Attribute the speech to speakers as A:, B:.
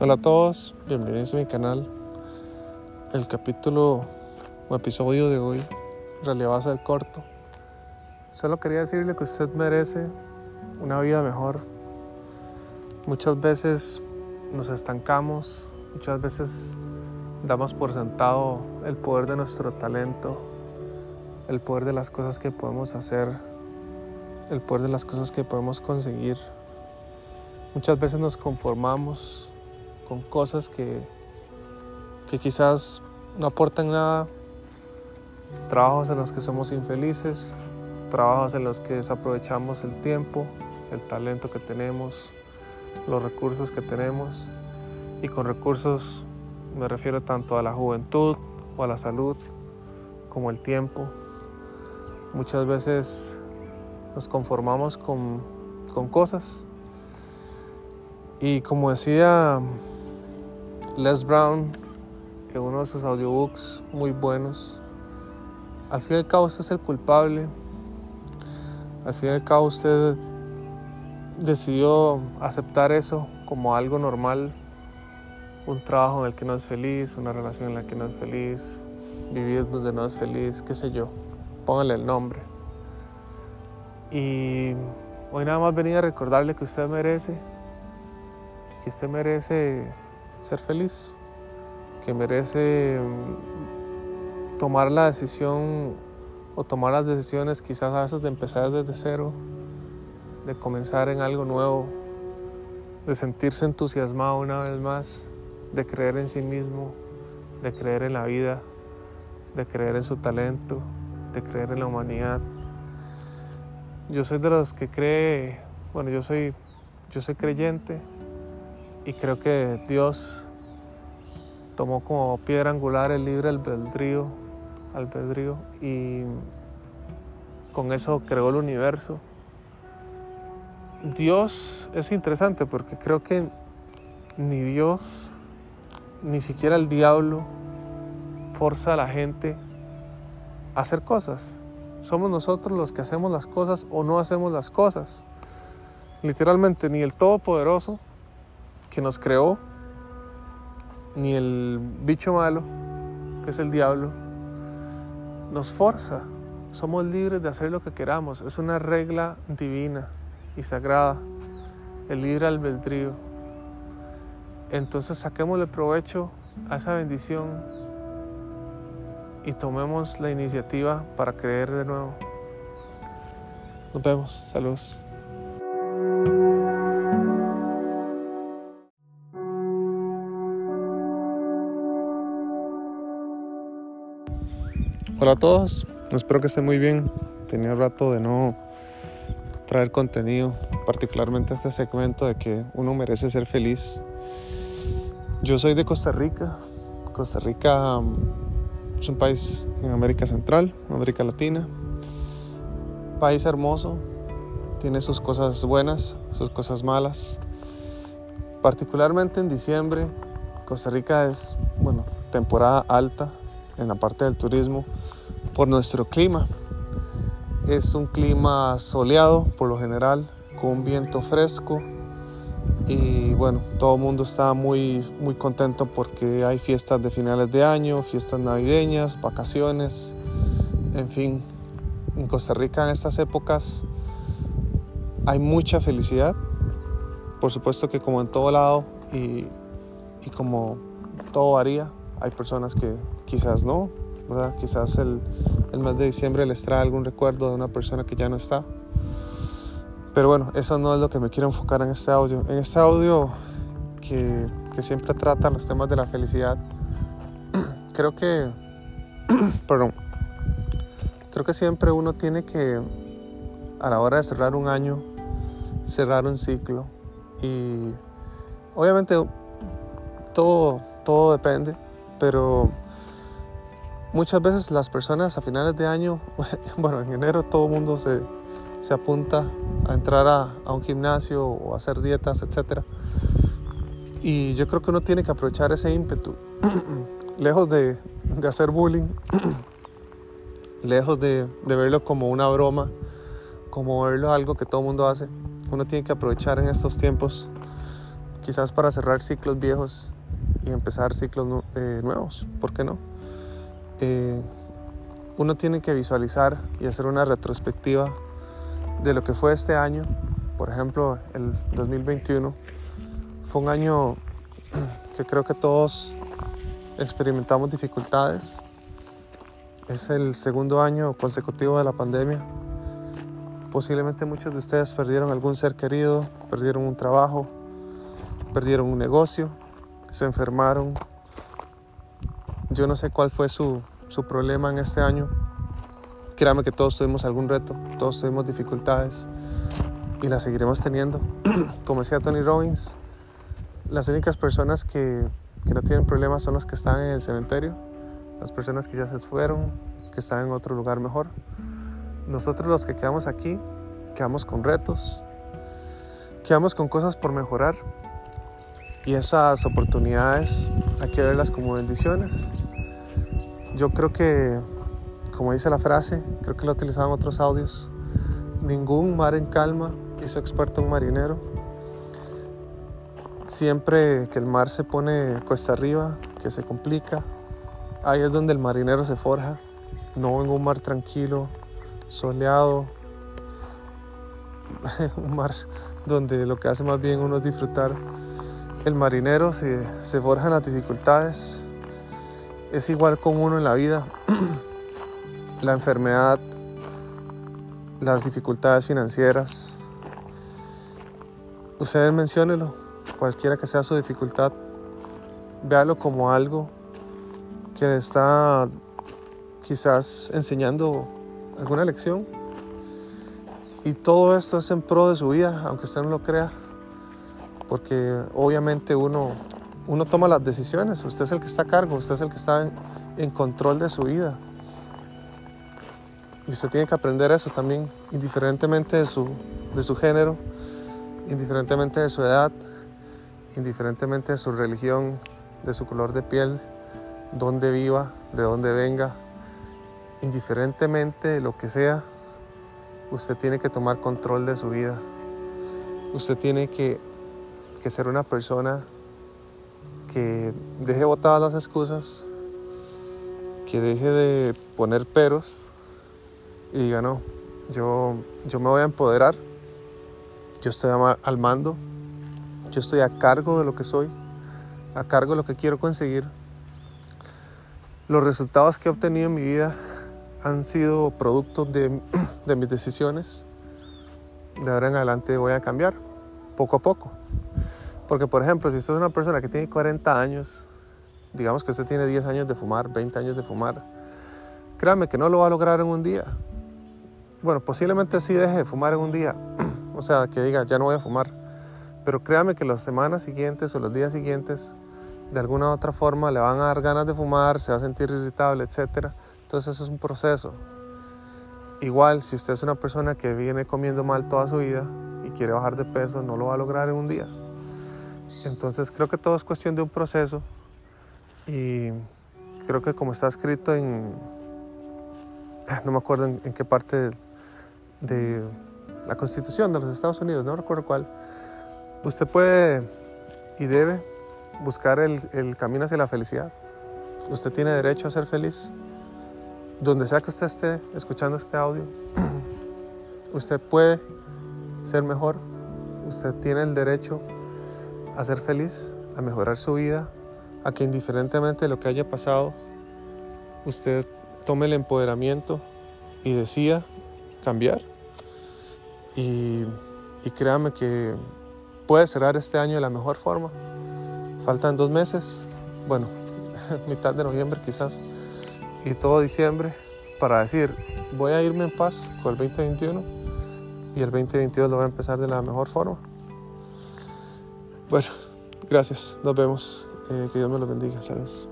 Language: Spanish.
A: Hola a todos, bienvenidos a mi canal. El capítulo o episodio de hoy en realidad va a ser corto. Solo quería decirle que usted merece una vida mejor. Muchas veces nos estancamos, muchas veces damos por sentado el poder de nuestro talento, el poder de las cosas que podemos hacer, el poder de las cosas que podemos conseguir. Muchas veces nos conformamos con cosas que, que quizás no aportan nada, trabajos en los que somos infelices, trabajos en los que desaprovechamos el tiempo, el talento que tenemos, los recursos que tenemos. Y con recursos me refiero tanto a la juventud o a la salud como el tiempo. Muchas veces nos conformamos con, con cosas. Y como decía Les Brown, en uno de sus audiobooks muy buenos, al fin y al cabo usted es el culpable. Al fin y al cabo usted decidió aceptar eso como algo normal, un trabajo en el que no es feliz, una relación en la que no es feliz, vivir donde no es feliz, qué sé yo, póngale el nombre. Y hoy nada más venía a recordarle que usted merece, que usted merece ser feliz, que merece mm, tomar la decisión o tomar las decisiones quizás a veces de empezar desde cero, de comenzar en algo nuevo, de sentirse entusiasmado una vez más, de creer en sí mismo, de creer en la vida, de creer en su talento, de creer en la humanidad. Yo soy de los que cree, bueno, yo soy, yo soy creyente y creo que Dios tomó como piedra angular el libre albedrío, albedrío y con eso creó el universo. Dios es interesante porque creo que ni Dios, ni siquiera el diablo forza a la gente a hacer cosas. Somos nosotros los que hacemos las cosas o no hacemos las cosas. Literalmente ni el Todopoderoso que nos creó, ni el bicho malo, que es el diablo, nos forza. Somos libres de hacer lo que queramos. Es una regla divina y sagrada, el libre albedrío. Entonces saquémosle provecho a esa bendición y tomemos la iniciativa para creer de nuevo. Nos vemos, saludos. Hola a todos, espero que estén muy bien. Tenía rato de no traer contenido, particularmente este segmento de que uno merece ser feliz. Yo soy de Costa Rica. Costa Rica um, es un país en América Central, América Latina. País hermoso, tiene sus cosas buenas, sus cosas malas. Particularmente en diciembre, Costa Rica es, bueno, temporada alta en la parte del turismo por nuestro clima. Es un clima soleado por lo general, con un viento fresco. Y bueno, todo el mundo está muy, muy contento porque hay fiestas de finales de año, fiestas navideñas, vacaciones, en fin, en Costa Rica en estas épocas hay mucha felicidad, por supuesto que como en todo lado y, y como todo varía, hay personas que quizás no, Quizás el, el mes de diciembre les trae algún recuerdo de una persona que ya no está. Pero bueno, eso no es lo que me quiero enfocar en este audio. En este audio que, que siempre trata los temas de la felicidad, creo que, perdón, creo que siempre uno tiene que, a la hora de cerrar un año, cerrar un ciclo. Y obviamente todo, todo depende, pero muchas veces las personas a finales de año, bueno, en enero todo el mundo se, se apunta a entrar a, un gimnasio o hacer dietas, etc. Y yo creo que uno tiene que aprovechar ese ímpetu, lejos de, de, hacer bullying, lejos de, de, verlo como una broma, como verlo algo que todo el mundo hace. Uno tiene que aprovechar en estos tiempos quizás para cerrar ciclos viejos y empezar ciclos eh, nuevos, ¿por qué no? Eh, uno tiene que visualizar y hacer una retrospectiva de lo que fue este año. Por ejemplo, el 2021 fue un año que creo que todos experimentamos dificultades. Es el segundo año consecutivo de la pandemia. Posiblemente muchos de ustedes perdieron algún ser querido, perdieron un trabajo, perdieron un negocio, se enfermaron. Yo no sé cuál fue su, su problema en este año. Créame que todos tuvimos algún reto, todos tuvimos dificultades y las seguiremos teniendo. Como decía Tony Robbins, las únicas personas que, que, no tienen problemas son los que están en el cementerio, las personas que ya se fueron, que están en otro lugar mejor. Nosotros los que quedamos aquí, quedamos con retos, quedamos con cosas por mejorar y esas oportunidades hay que verlas como bendiciones yo creo que, como dice la frase, creo que lo utilizaban otros audios, ningún mar en calma hizo experto un marinero. Siempre que el mar se pone cuesta arriba, que se complica, ahí es donde el marinero se forja, no en un mar tranquilo, soleado, un mar donde lo que hace más bien uno es disfrutar. El marinero se, se forja en las dificultades, es igual con uno en la vida. la enfermedad, las dificultades financieras. Ustedes menciónelo, cualquiera que sea su dificultad, véalo como algo que está quizás enseñando alguna lección. Y todo esto es en pro de su vida, aunque usted no lo crea, porque obviamente uno uno toma las decisiones, usted es el que está a cargo, usted es el que está en, control de su vida. Y usted tiene que aprender eso también, indiferentemente de su, de su género, indiferentemente de su edad, indiferentemente de su religión, de su color de piel, dónde viva, de dónde venga, indiferentemente de lo que sea, usted tiene que tomar control de su vida. Usted tiene que, que ser una persona que deje botadas las excusas, que deje de poner peros y diga, no, yo, yo me voy a empoderar, yo estoy al mando, yo estoy a cargo de lo que soy, a cargo de lo que quiero conseguir. Los resultados que he obtenido en mi vida han sido productos de, de mis decisiones. De ahora en adelante voy a cambiar, poco a poco. Porque, por ejemplo, si usted es una persona que tiene 40 años, digamos que usted tiene 10 años de fumar, 20 años de fumar, créame que no lo va a lograr en un día. Bueno, posiblemente sí deje de fumar en un día, o sea, que diga, ya no voy a fumar. Pero créame que las semanas siguientes o los días siguientes, de alguna u otra forma, le van a dar ganas de fumar, se va a sentir irritable, etc. Entonces eso es un proceso. Igual, si usted es una persona que viene comiendo mal toda su vida y quiere bajar de peso, no lo va a lograr en un día. Entonces creo que todo es cuestión de un proceso y creo que como está escrito en, ah, no me acuerdo en, qué parte de, la Constitución de los Estados Unidos, no recuerdo cuál, usted puede y debe buscar el, el camino hacia la felicidad. Usted tiene derecho a ser feliz. Donde sea que usted esté escuchando este audio, usted puede ser mejor. Usted tiene el derecho a ser feliz, a mejorar su vida, a que indiferentemente de lo que haya pasado, usted tome el empoderamiento y decida cambiar. Y, créame que puede cerrar este año de la mejor forma. Faltan dos meses, bueno, mitad de noviembre quizás, y todo diciembre para decir, voy a irme en paz con el 2021 y el 2022 lo voy a empezar de la mejor forma. Bueno, gracias. Nos vemos. Eh, que Dios me lo bendiga. Saludos.